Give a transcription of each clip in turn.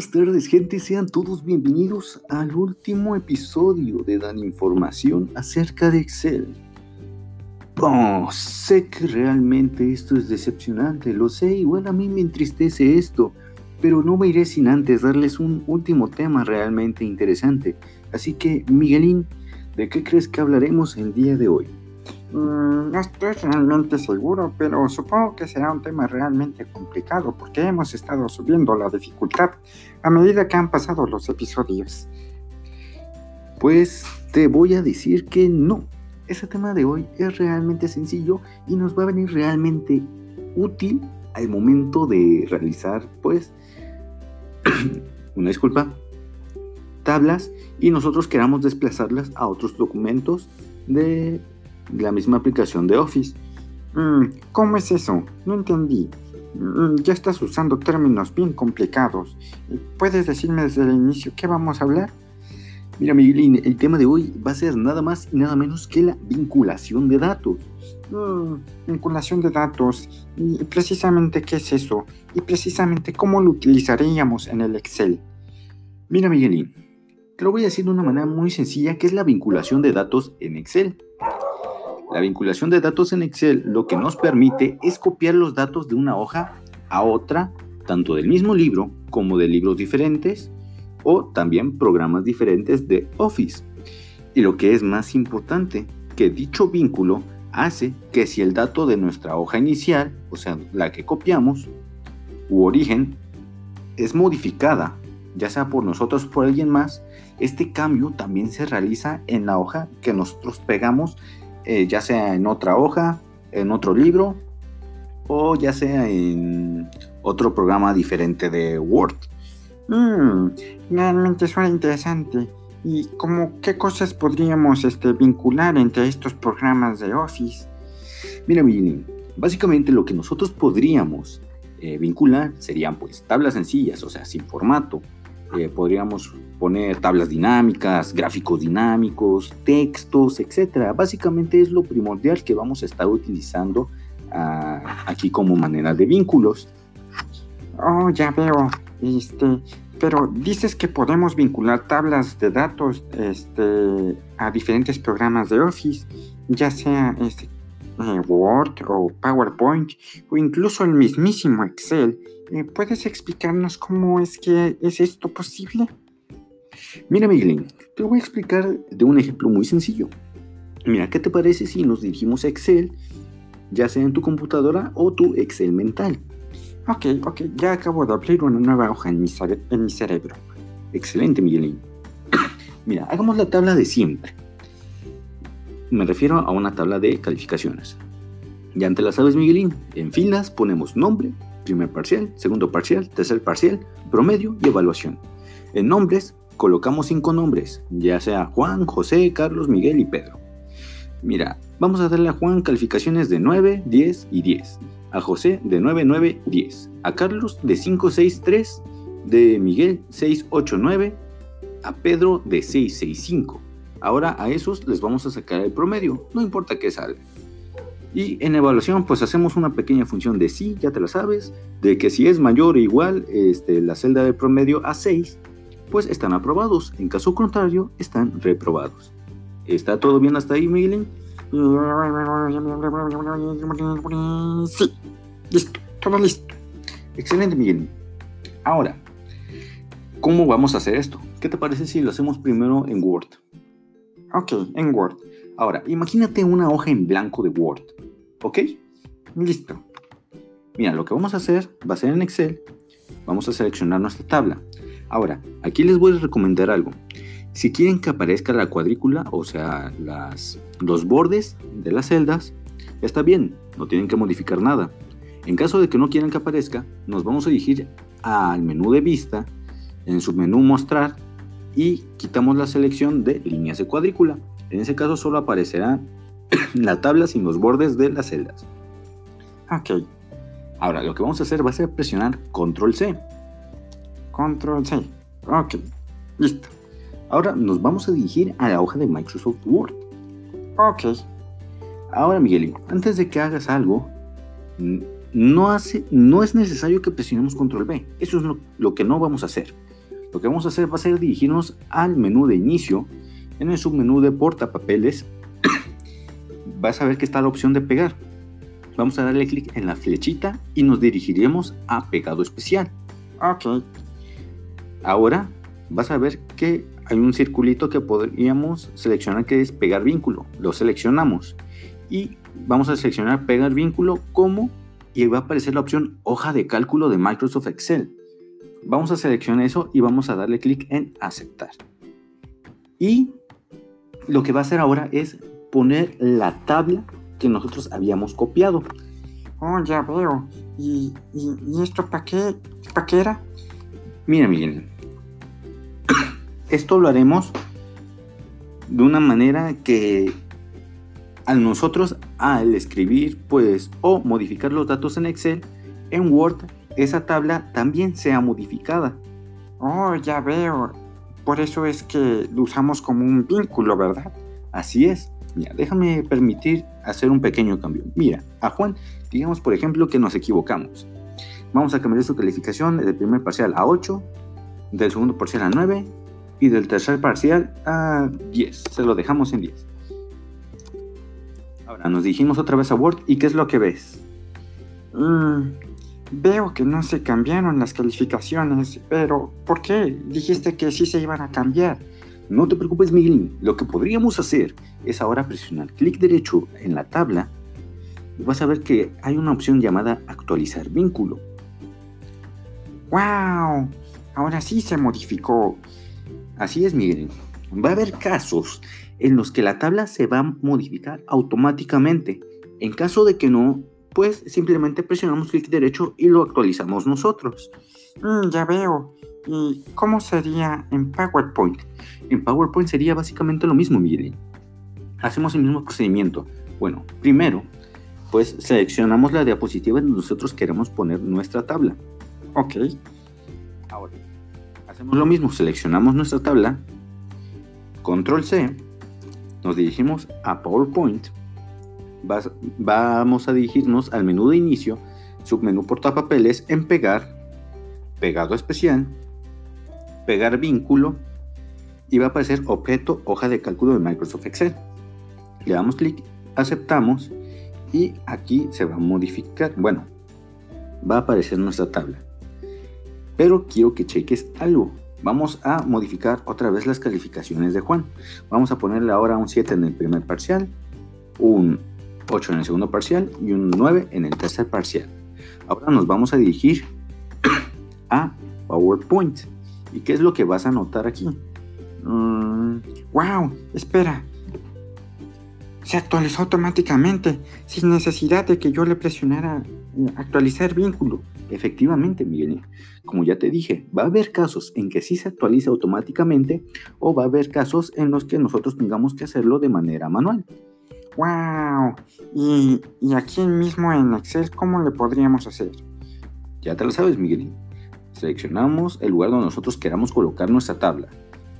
Buenas tardes, gente. Sean todos bienvenidos al último episodio de Dan Información acerca de Excel. Oh, sé que realmente esto es decepcionante, lo sé, igual a mí me entristece esto, pero no me iré sin antes darles un último tema realmente interesante. Así que, Miguelín, ¿de qué crees que hablaremos el día de hoy? Mm, no estoy realmente seguro, pero supongo que será un tema realmente complicado porque hemos estado subiendo la dificultad a medida que han pasado los episodios. Pues te voy a decir que no. Ese tema de hoy es realmente sencillo y nos va a venir realmente útil al momento de realizar, pues, una disculpa, tablas y nosotros queramos desplazarlas a otros documentos de la misma aplicación de Office. Mm, ¿Cómo es eso? No entendí. Mm, ya estás usando términos bien complicados. ¿Puedes decirme desde el inicio qué vamos a hablar? Mira, Miguelín, el tema de hoy va a ser nada más y nada menos que la vinculación de datos. Mm, vinculación de datos. ¿Y precisamente qué es eso? ¿Y precisamente cómo lo utilizaríamos en el Excel? Mira, Miguelín, te lo voy a decir de una manera muy sencilla, que es la vinculación de datos en Excel. La vinculación de datos en Excel lo que nos permite es copiar los datos de una hoja a otra, tanto del mismo libro como de libros diferentes o también programas diferentes de Office. Y lo que es más importante, que dicho vínculo hace que si el dato de nuestra hoja inicial, o sea, la que copiamos, u origen, es modificada, ya sea por nosotros o por alguien más, este cambio también se realiza en la hoja que nosotros pegamos eh, ya sea en otra hoja, en otro libro o ya sea en otro programa diferente de Word. Mmm, realmente suena interesante. ¿Y como qué cosas podríamos este, vincular entre estos programas de Office? Mira, Billy, básicamente lo que nosotros podríamos eh, vincular serían pues tablas sencillas, o sea, sin formato, eh, podríamos poner tablas dinámicas, gráficos dinámicos, textos, etc. Básicamente es lo primordial que vamos a estar utilizando ah, aquí como manera de vínculos. Oh, ya veo. Este, pero dices que podemos vincular tablas de datos este, a diferentes programas de Office, ya sea este, Word o PowerPoint o incluso el mismísimo Excel. Eh, ¿Puedes explicarnos cómo es que es esto posible? Mira, Miguelín, te voy a explicar de un ejemplo muy sencillo. Mira, ¿qué te parece si nos dirigimos a Excel, ya sea en tu computadora o tu Excel mental? Ok, ok, ya acabo de abrir una nueva hoja en mi, en mi cerebro. Excelente, Miguelín. Mira, hagamos la tabla de siempre. Me refiero a una tabla de calificaciones. Ya te la sabes, Miguelín. En filas ponemos nombre, primer parcial, segundo parcial, tercer parcial, promedio y evaluación. En nombres colocamos cinco nombres, ya sea Juan, José, Carlos, Miguel y Pedro. Mira, vamos a darle a Juan calificaciones de 9, 10 y 10. A José de 9, 9, 10. A Carlos de 5, 6, 3. De Miguel 6, 8, 9. A Pedro de 6, 6, 5. Ahora a esos les vamos a sacar el promedio, no importa qué salga. Y en evaluación, pues hacemos una pequeña función de sí, ya te la sabes, de que si es mayor o igual este, la celda de promedio a 6, pues están aprobados. En caso contrario, están reprobados. ¿Está todo bien hasta ahí, Miguelín? Sí, listo, todo listo. Excelente, Miguelín. Ahora, ¿cómo vamos a hacer esto? ¿Qué te parece si lo hacemos primero en Word? Ok, en Word. Ahora, imagínate una hoja en blanco de Word. ¿Ok? Listo. Mira, lo que vamos a hacer va a ser en Excel. Vamos a seleccionar nuestra tabla. Ahora, aquí les voy a recomendar algo. Si quieren que aparezca la cuadrícula, o sea, los bordes de las celdas, está bien, no tienen que modificar nada. En caso de que no quieran que aparezca, nos vamos a dirigir al menú de vista, en su menú mostrar, y quitamos la selección de líneas de cuadrícula. En ese caso solo aparecerá la tabla sin los bordes de las celdas. Ok. Ahora lo que vamos a hacer va a ser presionar Control C. Control C. Ok. Listo. Ahora nos vamos a dirigir a la hoja de Microsoft Word. Ok. Ahora Miguel, antes de que hagas algo, no, hace, no es necesario que presionemos control B. Eso es lo, que no vamos a hacer. Lo que vamos a hacer va a ser dirigirnos al menú de inicio. En el submenú de portapapeles vas a ver que está la opción de pegar. Vamos a darle clic en la flechita y nos dirigiremos a pegado especial. Ok. Ahora vas a ver que hay un circulito que podríamos seleccionar que es pegar vínculo. Lo seleccionamos y vamos a seleccionar pegar vínculo como y va a aparecer la opción hoja de cálculo de Microsoft Excel. Vamos a seleccionar eso y vamos a darle clic en aceptar. Y lo que va a hacer ahora es poner la tabla que nosotros habíamos copiado. Oh, ya veo. ¿Y, esto para qué, para qué era? Mira, Miguel. Esto lo haremos de una manera que al nosotros al escribir pues o modificar los datos en Excel en Word esa tabla también sea modificada. Oh, ya veo. Por eso es que lo usamos como un vínculo, ¿verdad? Así es. Mira, déjame permitir hacer un pequeño cambio. Mira, a Juan, digamos por ejemplo que nos equivocamos. Vamos a cambiar su calificación del primer parcial a 8, del segundo parcial a 9 y del tercer parcial a 10. Se lo dejamos en 10. Ahora nos dijimos otra vez a Word y ¿qué es lo que ves? Mm, veo que no se cambiaron las calificaciones, pero ¿por qué? Dijiste que sí se iban a cambiar. No te preocupes, Miguelín. Lo que podríamos hacer es ahora presionar clic derecho en la tabla y vas a ver que hay una opción llamada actualizar vínculo. ¡Wow! Ahora sí se modificó. Así es, Miguelín. Va a haber casos en los que la tabla se va a modificar automáticamente. En caso de que no, pues simplemente presionamos clic derecho y lo actualizamos nosotros. Mm, ya veo. ¿Y cómo sería en PowerPoint? En PowerPoint sería básicamente lo mismo, Miguel. Hacemos el mismo procedimiento. Bueno, primero, pues seleccionamos la diapositiva donde nosotros queremos poner nuestra tabla. Ok. Ahora, hacemos lo mismo, seleccionamos nuestra tabla, control C, nos dirigimos a PowerPoint, vamos a dirigirnos al menú de inicio, submenú portapapeles en pegar, pegado especial, pegar vínculo y va a aparecer objeto hoja de cálculo de Microsoft Excel. Le damos clic, aceptamos y aquí se va a modificar, bueno, va a aparecer nuestra tabla. Pero quiero que cheques algo vamos a modificar otra vez las calificaciones de Juan. Vamos a ponerle ahora un 7 en el primer parcial, un 8 en el segundo parcial y un 9 en el tercer parcial. Ahora nos vamos a dirigir a PowerPoint. ¿Y qué es lo que vas a notar aquí? ¡Wow! Mm, espera. Se actualizó automáticamente, sin necesidad de que yo le presionara eh, actualizar vínculo. Efectivamente, Miguel, como ya te dije, va a haber casos en que sí se actualiza automáticamente o va a haber casos en los que nosotros tengamos que hacerlo de manera manual. ¡Wow! Y, aquí mismo en Excel, ¿cómo le podríamos hacer? Ya te lo sabes, Miguel. Seleccionamos el lugar donde nosotros queramos colocar nuestra tabla.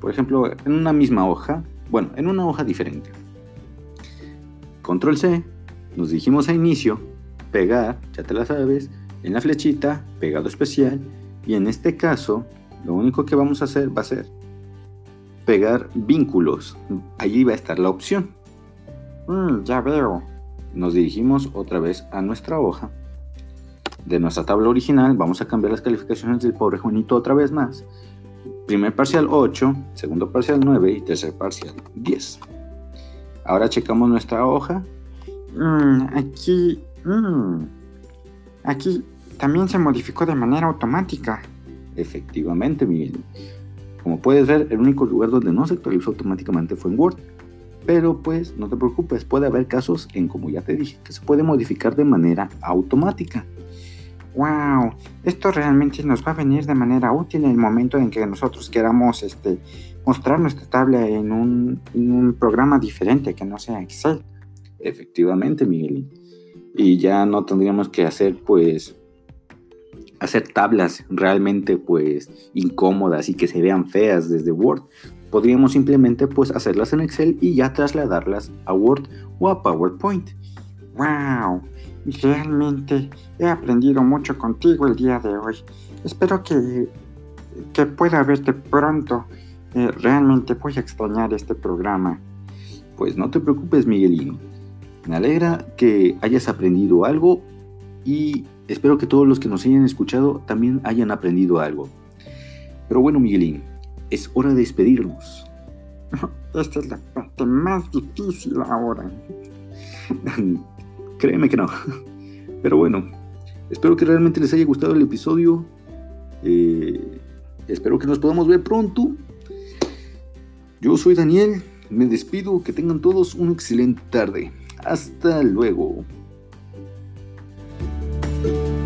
Por ejemplo, en una misma hoja, bueno, en una hoja diferente. Control C, nos dijimos a inicio, pegar, ya te la sabes, en la flechita, pegado especial, y en este caso, lo único que vamos a hacer va a ser pegar vínculos. Allí va a estar la opción. Mm, ya veo. Nos dirigimos otra vez a nuestra hoja. De nuestra tabla original vamos a cambiar las calificaciones del pobre Juanito otra vez más. Primer parcial 8, segundo parcial 9 y tercer parcial 10. Ahora checamos nuestra hoja. Mm, aquí... Mm, aquí también se modificó de manera automática. Efectivamente, Miguel. Como puedes ver, el único lugar donde no se actualizó automáticamente fue en Word. Pero pues no te preocupes, puede haber casos en, como ya te dije, que se puede modificar de manera automática. ¡Wow! Esto realmente nos va a venir de manera útil en el momento en que nosotros queramos este, mostrar nuestra tabla en un, programa diferente que no sea Excel. Efectivamente, Miguel. Y ya no tendríamos que hacer pues hacer tablas realmente pues incómodas y que se vean feas desde Word. Podríamos simplemente pues hacerlas en Excel y ya trasladarlas a Word o a PowerPoint. ¡Wow! realmente he aprendido mucho contigo el día de hoy. Espero que, que pueda verte pronto. Eh, realmente voy a extrañar este programa. Pues no te preocupes, Miguelín. Me alegra que hayas aprendido algo y espero que todos los que nos hayan escuchado también hayan aprendido algo. Pero bueno, Miguelín, es hora de despedirnos. Esta es la parte más difícil ahora. Créeme que no. Pero bueno, espero que realmente les haya gustado el episodio. Eh, espero que nos podamos ver pronto. Yo soy Daniel, me despido, que tengan todos una excelente tarde. Hasta luego. Bye.